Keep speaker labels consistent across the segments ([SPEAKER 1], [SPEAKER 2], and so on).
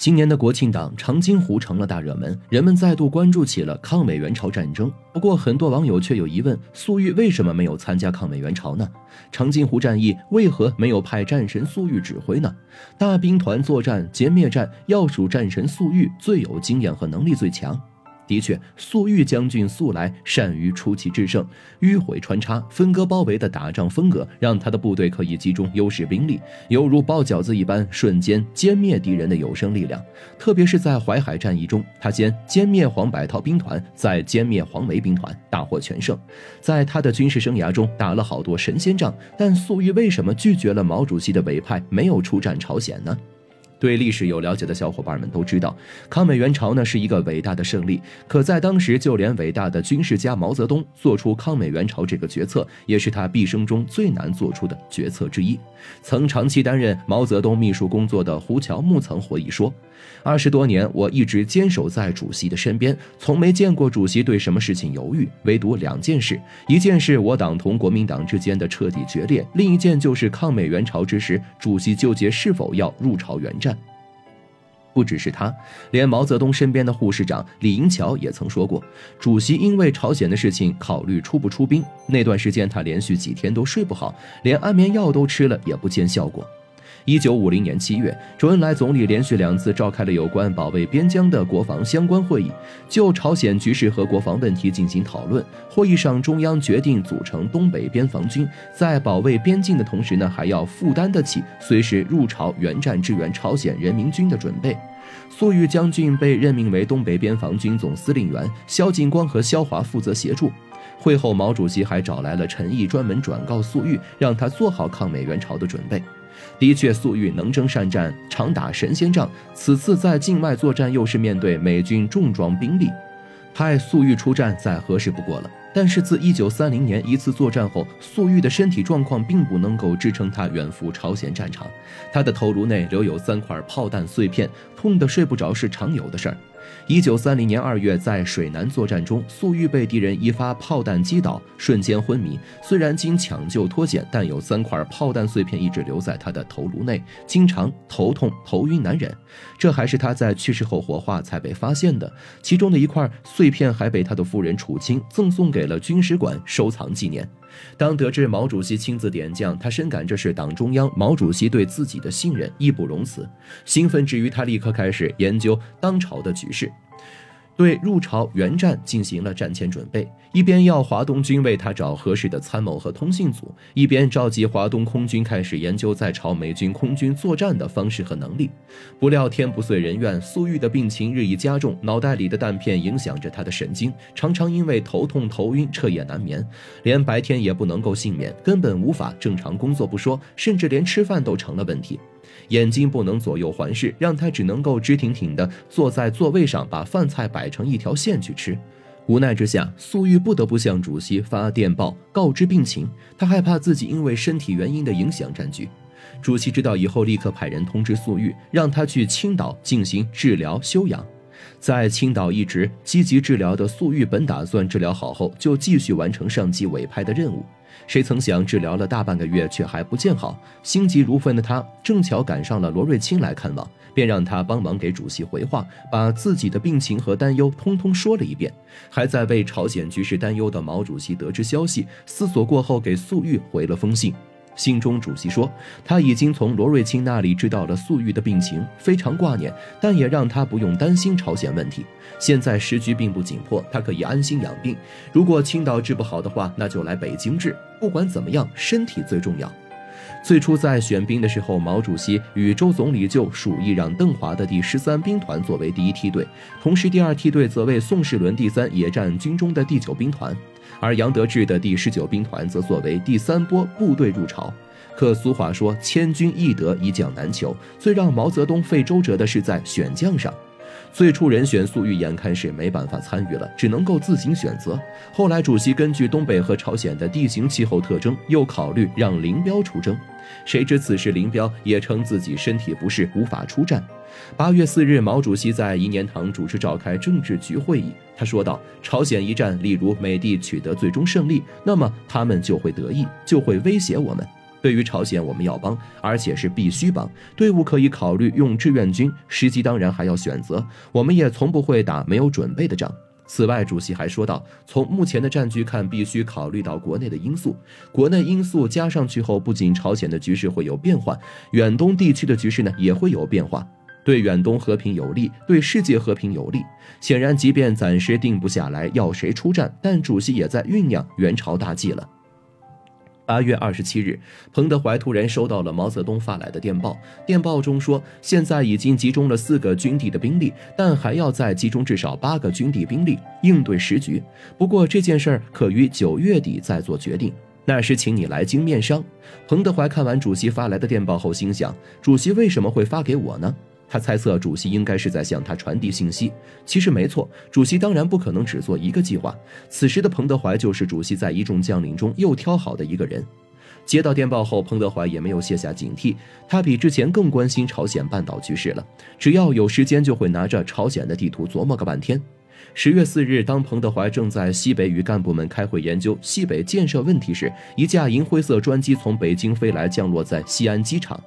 [SPEAKER 1] 今年的国庆档，长津湖成了大热门，人们再度关注起了抗美援朝战争。不过，很多网友却有疑问：粟裕为什么没有参加抗美援朝呢？长津湖战役为何没有派战神粟裕指挥呢？大兵团作战歼灭战，要数战神粟裕最有经验和能力最强。的确，粟裕将军素来善于出奇制胜，迂回穿插、分割包围的打仗风格，让他的部队可以集中优势兵力，犹如包饺子一般，瞬间歼灭敌人的有生力量。特别是在淮海战役中，他先歼灭黄百韬兵团，再歼灭黄维兵团，大获全胜。在他的军事生涯中，打了好多神仙仗。但粟裕为什么拒绝了毛主席的委派，没有出战朝鲜呢？对历史有了解的小伙伴们都知道，抗美援朝呢是一个伟大的胜利。可在当时，就连伟大的军事家毛泽东做出抗美援朝这个决策，也是他毕生中最难做出的决策之一。曾长期担任毛泽东秘书工作的胡乔木曾回忆说：“二十多年，我一直坚守在主席的身边，从没见过主席对什么事情犹豫。唯独两件事：一件是我党同国民党之间的彻底决裂；另一件就是抗美援朝之时，主席纠结是否要入朝援战。”不只是他，连毛泽东身边的护士长李银桥也曾说过，主席因为朝鲜的事情考虑出不出兵。那段时间，他连续几天都睡不好，连安眠药都吃了，也不见效果。一九五零年七月，周恩来总理连续两次召开了有关保卫边疆的国防相关会议，就朝鲜局势和国防问题进行讨论。会议上，中央决定组成东北边防军，在保卫边境的同时呢，还要负担得起随时入朝援战支援朝鲜人民军的准备。粟裕将军被任命为东北边防军总司令员，萧劲光和萧华负责协助。会后，毛主席还找来了陈毅，专门转告粟裕，让他做好抗美援朝的准备。的确，粟裕能征善战，常打神仙仗。此次在境外作战，又是面对美军重装兵力，派粟裕出战再合适不过了。但是自1930年一次作战后，粟裕的身体状况并不能够支撑他远赴朝鲜战场，他的头颅内留有三块炮弹碎片，痛得睡不着是常有的事儿。一九三零年二月，在水南作战中，粟裕被敌人一发炮弹击倒，瞬间昏迷。虽然经抢救脱险，但有三块炮弹碎片一直留在他的头颅内，经常头痛、头晕难忍。这还是他在去世后火化才被发现的。其中的一块碎片还被他的夫人楚清赠送给给了军史馆收藏纪念。当得知毛主席亲自点将，他深感这是党中央、毛主席对自己的信任，义不容辞。兴奋之余，他立刻开始研究当朝的局势。对入朝援战进行了战前准备，一边要华东军为他找合适的参谋和通信组，一边召集华东空军开始研究在朝美军空军作战的方式和能力。不料天不遂人愿，粟裕的病情日益加重，脑袋里的弹片影响着他的神经，常常因为头痛头晕彻夜难眠，连白天也不能够幸免，根本无法正常工作不说，甚至连吃饭都成了问题。眼睛不能左右环视，让他只能够直挺挺地坐在座位上，把饭菜摆成一条线去吃。无奈之下，粟裕不得不向主席发电报告知病情。他害怕自己因为身体原因的影响占据。主席知道以后，立刻派人通知粟裕，让他去青岛进行治疗休养。在青岛一直积极治疗的粟裕，本打算治疗好后就继续完成上级委派的任务。谁曾想，治疗了大半个月，却还不见好。心急如焚的他，正巧赶上了罗瑞卿来看望，便让他帮忙给主席回话，把自己的病情和担忧通通说了一遍。还在为朝鲜局势担忧的毛主席得知消息，思索过后，给粟裕回了封信。信中，主席说他已经从罗瑞卿那里知道了粟裕的病情，非常挂念，但也让他不用担心朝鲜问题。现在时局并不紧迫，他可以安心养病。如果青岛治不好的话，那就来北京治。不管怎么样，身体最重要。最初在选兵的时候，毛主席与周总理就属意让邓华的第十三兵团作为第一梯队，同时第二梯队则为宋世伦第三野战军中的第九兵团。而杨得志的第十九兵团则作为第三波部队入朝，可俗话说“千军易得，一将难求”。最让毛泽东费周折的是在选将上。最初人选粟裕眼看是没办法参与了，只能够自行选择。后来主席根据东北和朝鲜的地形气候特征，又考虑让林彪出征。谁知此时林彪也称自己身体不适，无法出战。八月四日，毛主席在颐年堂主持召开政治局会议，他说道：“朝鲜一战，例如美帝取得最终胜利，那么他们就会得意，就会威胁我们。”对于朝鲜，我们要帮，而且是必须帮。队伍可以考虑用志愿军，时机当然还要选择。我们也从不会打没有准备的仗。此外，主席还说到，从目前的战局看，必须考虑到国内的因素。国内因素加上去后，不仅朝鲜的局势会有变化，远东地区的局势呢也会有变化。对远东和平有利，对世界和平有利。显然，即便暂时定不下来要谁出战，但主席也在酝酿援朝大计了。八月二十七日，彭德怀突然收到了毛泽东发来的电报。电报中说，现在已经集中了四个军地的兵力，但还要再集中至少八个军地兵力应对时局。不过这件事儿可于九月底再做决定，那时请你来京面商。彭德怀看完主席发来的电报后，心想：主席为什么会发给我呢？他猜测主席应该是在向他传递信息。其实没错，主席当然不可能只做一个计划。此时的彭德怀就是主席在一众将领中又挑好的一个人。接到电报后，彭德怀也没有卸下警惕，他比之前更关心朝鲜半岛局势了。只要有时间，就会拿着朝鲜的地图琢磨个半天。十月四日，当彭德怀正在西北与干部们开会研究西北建设问题时，一架银灰色专机从北京飞来，降落在西安机场。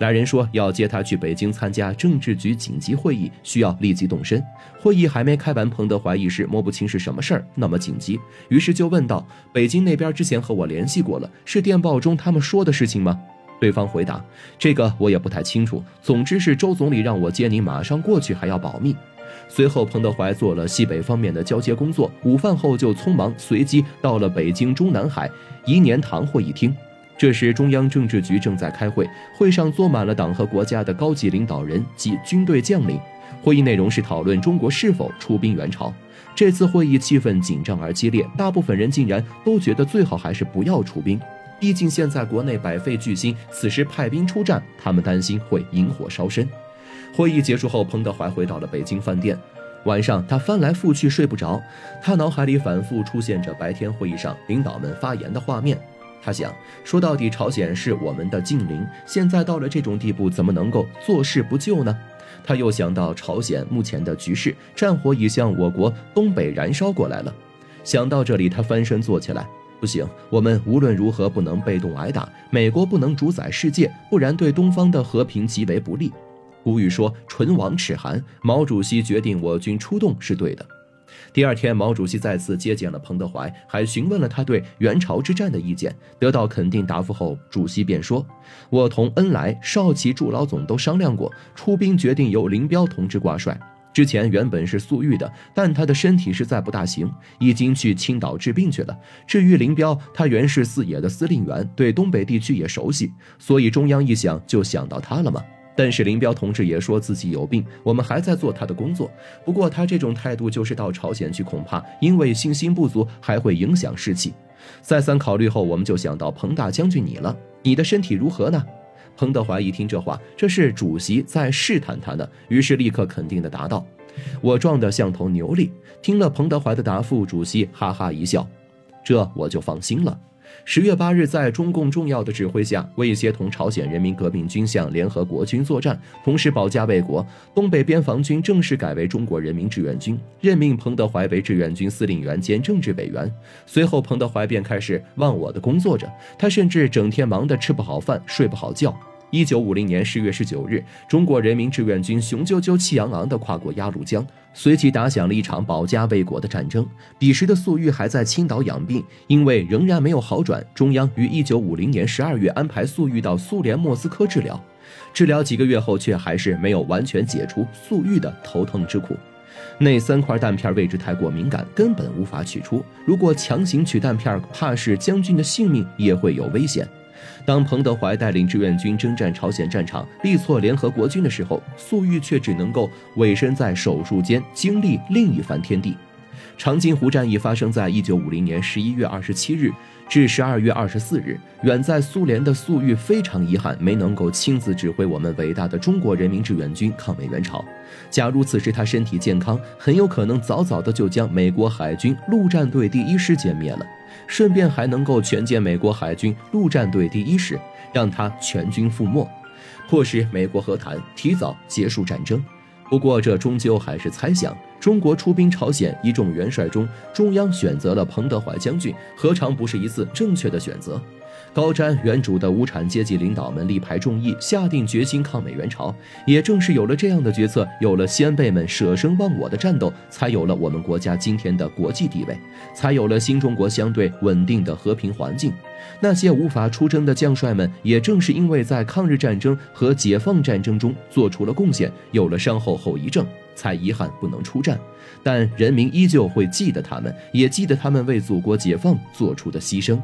[SPEAKER 1] 来人说要接他去北京参加政治局紧急会议，需要立即动身。会议还没开完，彭德怀一时摸不清是什么事儿，那么紧急，于是就问道：“北京那边之前和我联系过了，是电报中他们说的事情吗？”对方回答：“这个我也不太清楚，总之是周总理让我接你马上过去，还要保密。”随后，彭德怀做了西北方面的交接工作，午饭后就匆忙随机到了北京中南海颐年堂会议厅。这时，中央政治局正在开会，会上坐满了党和国家的高级领导人及军队将领。会议内容是讨论中国是否出兵援朝。这次会议气氛紧张而激烈，大部分人竟然都觉得最好还是不要出兵，毕竟现在国内百废俱兴，此时派兵出战，他们担心会引火烧身。会议结束后，彭德怀回到了北京饭店。晚上，他翻来覆去睡不着，他脑海里反复出现着白天会议上领导们发言的画面。他想说，到底朝鲜是我们的近邻，现在到了这种地步，怎么能够坐视不救呢？他又想到朝鲜目前的局势，战火已向我国东北燃烧过来了。想到这里，他翻身坐起来，不行，我们无论如何不能被动挨打，美国不能主宰世界，不然对东方的和平极为不利。古语说“唇亡齿寒”，毛主席决定我军出动是对的。第二天，毛主席再次接见了彭德怀，还询问了他对援朝之战的意见。得到肯定答复后，主席便说：“我同恩来、邵奇、祝老总都商量过，出兵决定由林彪同志挂帅。之前原本是粟裕的，但他的身体实在不大行，已经去青岛治病去了。至于林彪，他原是四野的司令员，对东北地区也熟悉，所以中央一想就想到他了嘛。”但是林彪同志也说自己有病，我们还在做他的工作。不过他这种态度就是到朝鲜去，恐怕因为信心不足，还会影响士气。再三考虑后，我们就想到彭大将军你了，你的身体如何呢？彭德怀一听这话，这是主席在试探他呢，于是立刻肯定地答道：“我壮得像头牛力。”听了彭德怀的答复，主席哈哈一笑，这我就放心了。十月八日，在中共重要的指挥下，为协同朝鲜人民革命军向联合国军作战，同时保家卫国，东北边防军正式改为中国人民志愿军，任命彭德怀为志愿军司令员兼政治委员。随后，彭德怀便开始忘我的工作着，他甚至整天忙得吃不好饭，睡不好觉。一九五零年十月十九日，中国人民志愿军雄赳赳、气昂昂地跨过鸭绿江，随即打响了一场保家卫国的战争。彼时的粟裕还在青岛养病，因为仍然没有好转，中央于一九五零年十二月安排粟裕到苏联莫斯科治疗。治疗几个月后，却还是没有完全解除粟裕的头疼之苦。那三块弹片位置太过敏感，根本无法取出。如果强行取弹片，怕是将军的性命也会有危险。当彭德怀带领志愿军征战朝鲜战场，力挫联合国军的时候，粟裕却只能够委身在手术间，经历另一番天地。长津湖战役发生在一九五零年十一月二十七日至十二月二十四日。远在苏联的粟裕非常遗憾，没能够亲自指挥我们伟大的中国人民志愿军抗美援朝。假如此时他身体健康，很有可能早早的就将美国海军陆战队第一师歼灭了。顺便还能够全歼美国海军陆战队第一师，让他全军覆没，迫使美国和谈提早结束战争。不过这终究还是猜想。中国出兵朝鲜一众元帅中，中央选择了彭德怀将军，何尝不是一次正确的选择？高瞻远瞩的无产阶级领导们力排众议，下定决心抗美援朝。也正是有了这样的决策，有了先辈们舍生忘我的战斗，才有了我们国家今天的国际地位，才有了新中国相对稳定的和平环境。那些无法出征的将帅们，也正是因为在抗日战争和解放战争中做出了贡献，有了伤后后遗症，才遗憾不能出战。但人民依旧会记得他们，也记得他们为祖国解放做出的牺牲。